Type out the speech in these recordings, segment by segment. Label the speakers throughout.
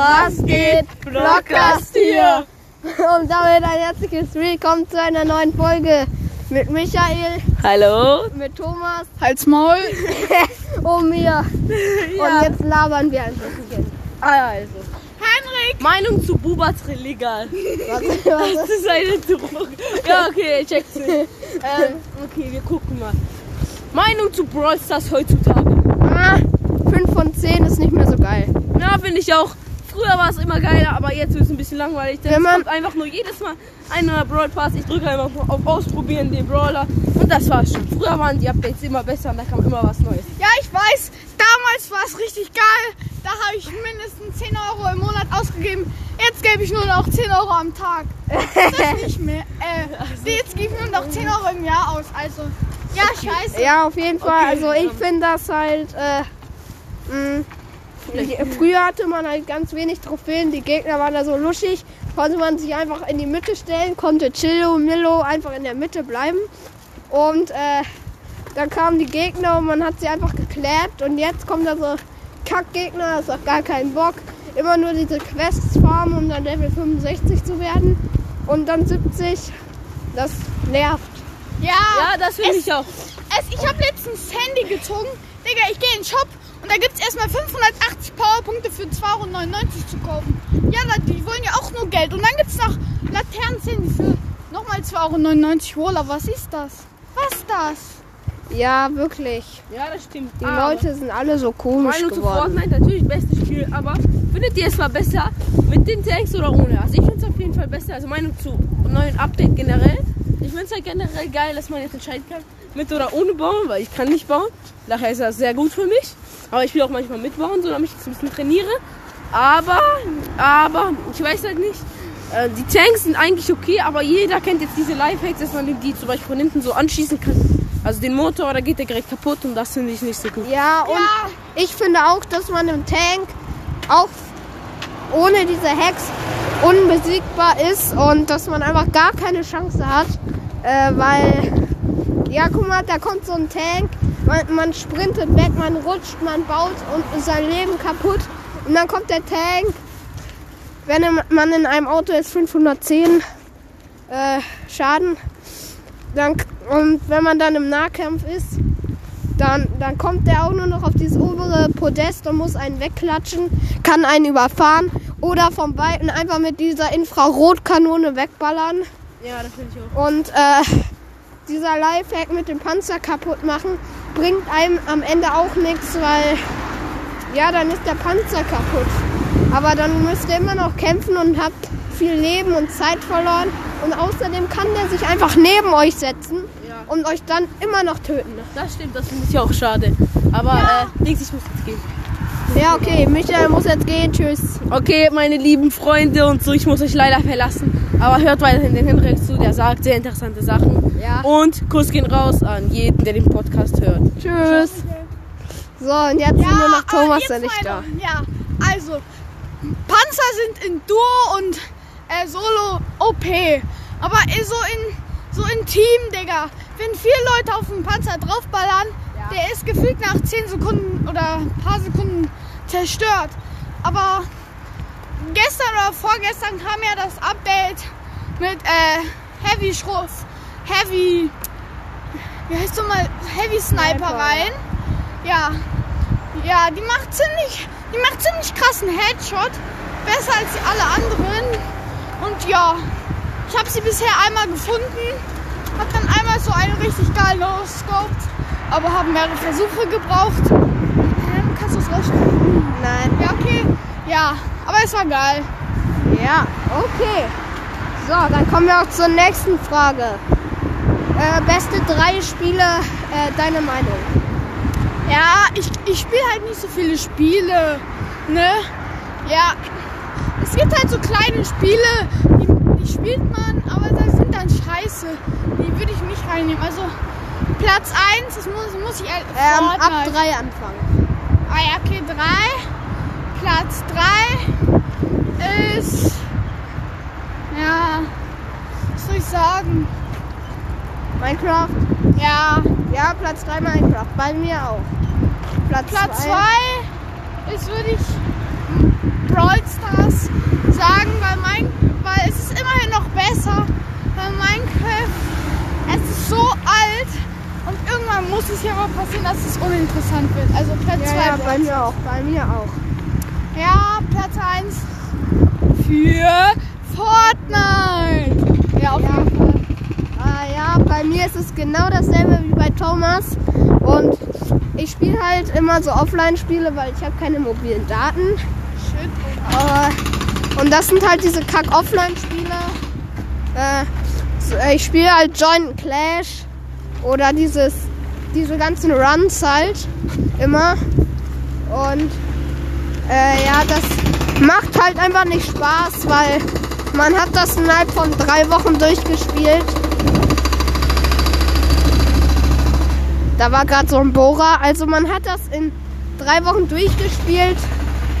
Speaker 1: Was geht? Vlogcast hier! Und damit ein herzliches Willkommen zu einer neuen Folge mit Michael,
Speaker 2: Hallo.
Speaker 1: mit Thomas
Speaker 3: Halt's Maul.
Speaker 1: und mir. Und jetzt labern wir ein bisschen.
Speaker 2: Also.
Speaker 3: Henrik.
Speaker 2: Meinung zu Bubas legal.
Speaker 1: Was, was
Speaker 2: Das ist eine Droge. Ja, okay, check's. ähm, okay, wir gucken mal. Meinung zu Brawl Stars heutzutage.
Speaker 1: ah, 5 von 10 ist nicht mehr so geil.
Speaker 2: Ja, finde ich auch. Früher war es immer geiler, aber jetzt ist es ein bisschen langweilig. Denn
Speaker 1: Wenn
Speaker 2: es
Speaker 1: man-
Speaker 2: kommt einfach nur jedes Mal ein neuer Brawl Pass. Ich drücke einfach nur auf Ausprobieren den Brawler. Und das war's schon. Früher waren die Updates immer besser und da kam immer was Neues.
Speaker 3: Ja, ich weiß, damals war es richtig geil. Da habe ich mindestens 10 Euro im Monat ausgegeben. Jetzt gebe ich nur noch 10 Euro am Tag. Das nicht mehr. Äh, jetzt gebe ich nur noch 10 Euro im Jahr aus. Also, ja, scheiße.
Speaker 1: Ja, auf jeden Fall.
Speaker 2: Okay,
Speaker 1: also ich
Speaker 2: ähm.
Speaker 1: finde das halt. Äh, mh, früher hatte man halt ganz wenig Trophäen. Die Gegner waren da so luschig. Konnte man sich einfach in die Mitte stellen, konnte Chillo, Millo einfach in der Mitte bleiben. Und äh, dann kamen die Gegner und man hat sie einfach geklärt. Und jetzt kommt da so Kackgegner, das hat gar keinen Bock. Immer nur diese Quests farmen, um dann Level 65 zu werden. Und dann 70. Das nervt.
Speaker 3: Ja,
Speaker 2: Ja, das finde ich auch.
Speaker 3: Es, ich habe letztens Handy gezogen. Digga, ich gehe in den Shop und da gibt es erstmal 580 Powerpunkte für 2,99 Euro zu kaufen. Ja, die wollen ja auch nur Geld. Und dann gibt es noch Laternenzähne für nochmal 2,99 Euro. Wohler, was ist das? Was ist das?
Speaker 1: Ja, wirklich.
Speaker 2: Ja, das stimmt.
Speaker 1: Die
Speaker 2: Aber-
Speaker 1: Leute sind alle so komisch
Speaker 2: Meinung zu
Speaker 1: geworden.
Speaker 2: Fortnite, natürlich bestes Spiel, aber findet ihr es mal besser mit den Tanks oder ohne? Also ich finde es auf jeden Fall besser. Also Meinung zu neuen Update generell. Ich finde es halt generell geil, dass man jetzt entscheiden kann, mit oder ohne bauen, weil ich kann nicht bauen. Daher ist das sehr gut für mich. Aber ich will auch manchmal mitbauen, so damit ich jetzt ein bisschen trainiere. Aber, aber, ich weiß halt nicht. Äh, Die Tanks sind eigentlich okay, aber jeder kennt jetzt diese Lifehacks, dass man die zum Beispiel von hinten so anschießen kann. Also den Motor, da geht der direkt kaputt und das finde ich nicht so gut.
Speaker 1: Ja, und
Speaker 3: Ja.
Speaker 1: ich finde auch, dass man im Tank auch ohne diese Hacks unbesiegbar ist und dass man einfach gar keine Chance hat. Äh, weil, ja, guck mal, da kommt so ein Tank, man, man sprintet weg, man rutscht, man baut und ist sein Leben kaputt. Und dann kommt der Tank, wenn man in einem Auto ist, 510 äh, Schaden. Dann, und wenn man dann im Nahkampf ist, dann, dann kommt der auch nur noch auf dieses obere Podest und muss einen wegklatschen, kann einen überfahren oder vom Weiten einfach mit dieser Infrarotkanone wegballern.
Speaker 2: Ja, das finde ich auch.
Speaker 1: Und äh, dieser Lifehack mit dem Panzer kaputt machen bringt einem am Ende auch nichts, weil ja, dann ist der Panzer kaputt. Aber dann müsst ihr immer noch kämpfen und habt viel Leben und Zeit verloren. Und außerdem kann der sich einfach neben euch setzen
Speaker 2: Ja.
Speaker 1: und euch dann immer noch töten.
Speaker 2: Das stimmt, das finde ich auch schade. Aber äh, Dings, ich muss jetzt gehen.
Speaker 1: Ja, okay, Michael muss jetzt gehen. Tschüss.
Speaker 2: Okay, meine lieben Freunde und so, ich muss euch leider verlassen. Aber hört weiterhin den Henrik zu, der sagt sehr interessante Sachen.
Speaker 1: Ja.
Speaker 2: Und Kuss gehen raus an jeden, der den Podcast hört.
Speaker 1: Tschüss. So, und jetzt sind nur noch
Speaker 3: aber
Speaker 1: Thomas, der nicht da.
Speaker 3: Ja, also, Panzer sind in Duo und äh, Solo OP. Aber äh, so in, so in Team, Digga. Wenn vier Leute auf den Panzer draufballern, der ist gefühlt nach 10 Sekunden oder ein paar Sekunden zerstört. Aber gestern oder vorgestern kam ja das Update mit äh, Heavy Schroff, Heavy, wie heißt du mal, Heavy Sniper rein. Ja, ja, die macht ziemlich, die macht ziemlich krassen Headshot, besser als die alle anderen. Und ja, ich habe sie bisher einmal gefunden, hab dann einmal so einen richtig geil no-scoped, aber haben mehrere Versuche gebraucht. Hä, Kannst du das rausschneiden?
Speaker 1: Nein.
Speaker 3: Ja, okay. Ja, es war geil.
Speaker 1: Ja, okay. So, dann kommen wir auch zur nächsten Frage. Äh, beste drei Spiele, äh, deine Meinung?
Speaker 3: Ja, ich, ich spiele halt nicht so viele Spiele, ne? Ja, es gibt halt so kleine Spiele, die, die spielt man, aber das sind dann scheiße. Die würde ich nicht reinnehmen. Also Platz 1, das muss, muss ich ehrlich
Speaker 1: Ähm, ab
Speaker 3: Fortnite.
Speaker 1: drei anfangen.
Speaker 3: Ah ja, okay, 3. Platz 3 ist, ja, was soll ich sagen?
Speaker 1: Minecraft?
Speaker 3: Ja.
Speaker 1: Ja, Platz 3 Minecraft. Bei mir auch. Platz
Speaker 3: 2 ist, würde ich, Brawl Stars sagen, weil, mein, weil es ist immerhin noch besser. Weil Minecraft, es ist so alt und irgendwann muss es ja mal passieren, dass es uninteressant wird. Also Platz 2.
Speaker 1: Ja, ja, bei mir auch. Bei mir auch.
Speaker 3: Ja, Platz 1 für Fortnite. Ja, auf jeden Fall.
Speaker 1: Äh, ja, bei mir ist es genau dasselbe wie bei Thomas. Und ich spiele halt immer so Offline-Spiele, weil ich habe keine mobilen Daten.
Speaker 3: Shit.
Speaker 1: Äh, und das sind halt diese Kack-Offline-Spiele. Äh, ich spiele halt Joint Clash oder dieses, diese ganzen Runs halt immer. Und äh, ja, das macht halt einfach nicht Spaß, weil man hat das innerhalb von drei Wochen durchgespielt. Da war gerade so ein Bohrer. Also man hat das in drei Wochen durchgespielt.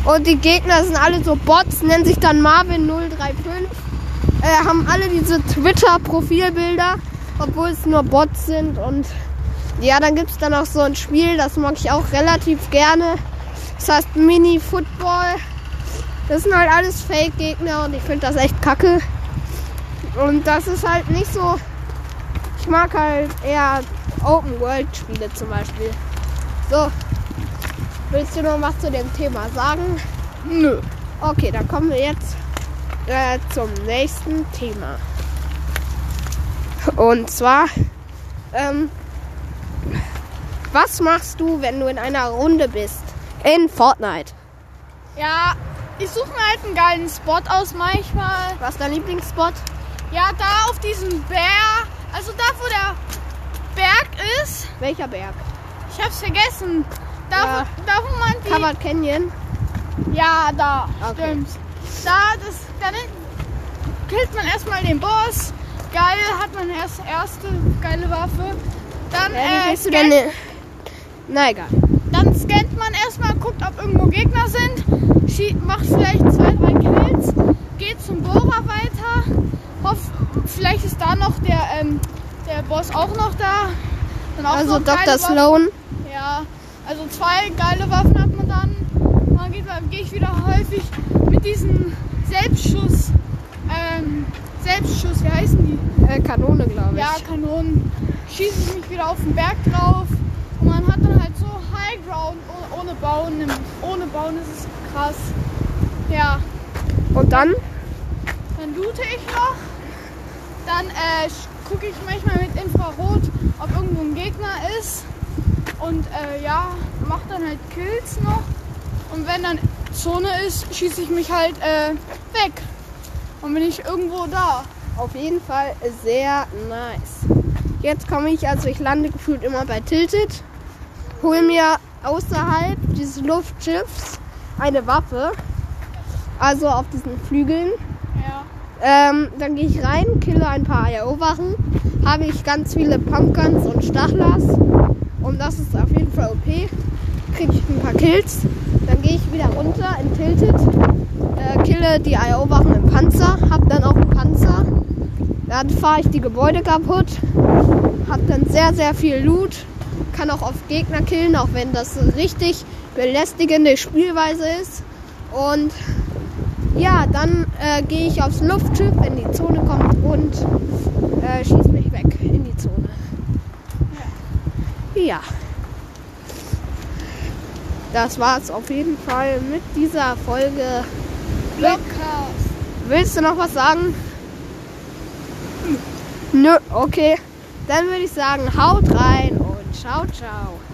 Speaker 1: Und die Gegner sind alle so Bots, nennen sich dann Marvin035. Äh, haben alle diese Twitter-Profilbilder, obwohl es nur Bots sind. Und ja, dann gibt es dann auch so ein Spiel, das mag ich auch relativ gerne. Das heißt Mini-Football. Das sind halt alles Fake-Gegner und ich finde das echt kacke. Und das ist halt nicht so. Ich mag halt eher Open-World-Spiele zum Beispiel. So. Willst du noch was zu dem Thema sagen?
Speaker 3: Nö.
Speaker 1: Okay, dann kommen wir jetzt äh, zum nächsten Thema. Und zwar, ähm, was machst du, wenn du in einer Runde bist? In Fortnite.
Speaker 3: Ja, ich suche mir halt einen geilen Spot aus manchmal.
Speaker 1: Was ist dein Lieblingsspot?
Speaker 3: Ja, da auf diesem Berg. Also da, wo der Berg ist.
Speaker 1: Welcher Berg?
Speaker 3: Ich hab's vergessen. Da,
Speaker 1: Ja.
Speaker 3: wo, da wo man die...
Speaker 1: Covered Canyon.
Speaker 3: Ja, da.
Speaker 1: Okay.
Speaker 3: Stimmt. Da, das, dann killt man erstmal den Boss. Geil, hat man erst erste geile Waffe. Dann,
Speaker 1: wie
Speaker 3: äh,
Speaker 1: du denn?
Speaker 3: scannt,
Speaker 1: Na egal.
Speaker 3: dann scannt man erstmal, guckt, ob irgendwo Gegner sind. Macht vielleicht zwei, drei Kills. Geht zum Bohrer weiter. Hoff, vielleicht ist da noch der, ähm, der Boss auch noch da. Auch
Speaker 1: Also
Speaker 3: noch
Speaker 1: Dr. Sloan.
Speaker 3: Ja, also zwei geile Waffen hat man dann. Dann gehe ich wieder häufig mit diesen Selbstschuss, ähm, Selbstschuss, wie heißen die?
Speaker 1: Äh, Kanone, glaube ich.
Speaker 3: Ja, Kanonen. Schieße ich mich wieder auf den Berg drauf. Und man hat dann halt so High Ground oh- ohne Bauen. nämlich. Bauen ist es krass. Ja,
Speaker 1: Und dann?
Speaker 3: dann loote ich noch. Dann äh, gucke ich manchmal mit Infrarot, ob irgendwo ein Gegner ist. Und äh, ja, mach dann halt Kills noch. Und wenn dann Zone ist, schieße ich mich halt äh, weg. Und bin ich irgendwo da.
Speaker 1: Auf jeden Fall sehr nice. Jetzt komme ich, also ich lande gefühlt immer bei Tilted, hole mir außerhalb dieses Luftschiffs eine Waffe, also auf diesen Flügeln.
Speaker 3: Ja.
Speaker 1: Ähm, dann gehe ich rein, kille ein paar IO-Wachen, habe ich ganz viele Pumpguns und Stachlers und das ist auf jeden Fall OP. Kriege ich ein paar Kills, dann gehe ich wieder runter in Tilted, äh, kille die IO-Wachen im Panzer, habe dann auch einen Panzer. Dann fahre ich die Gebäude kaputt, habe dann sehr, sehr viel Loot, kann auch oft Gegner killen, auch wenn das richtig belästigende Spielweise ist. Und ja, dann äh, gehe ich aufs Luftschiff, wenn die Zone kommt und äh, schieße mich weg in die Zone. Ja. Das war's auf jeden Fall mit dieser Folge.
Speaker 3: Blockcast.
Speaker 1: Willst du noch was sagen? Nö, okay. Dann würde ich sagen, haut rein ciao, ciao.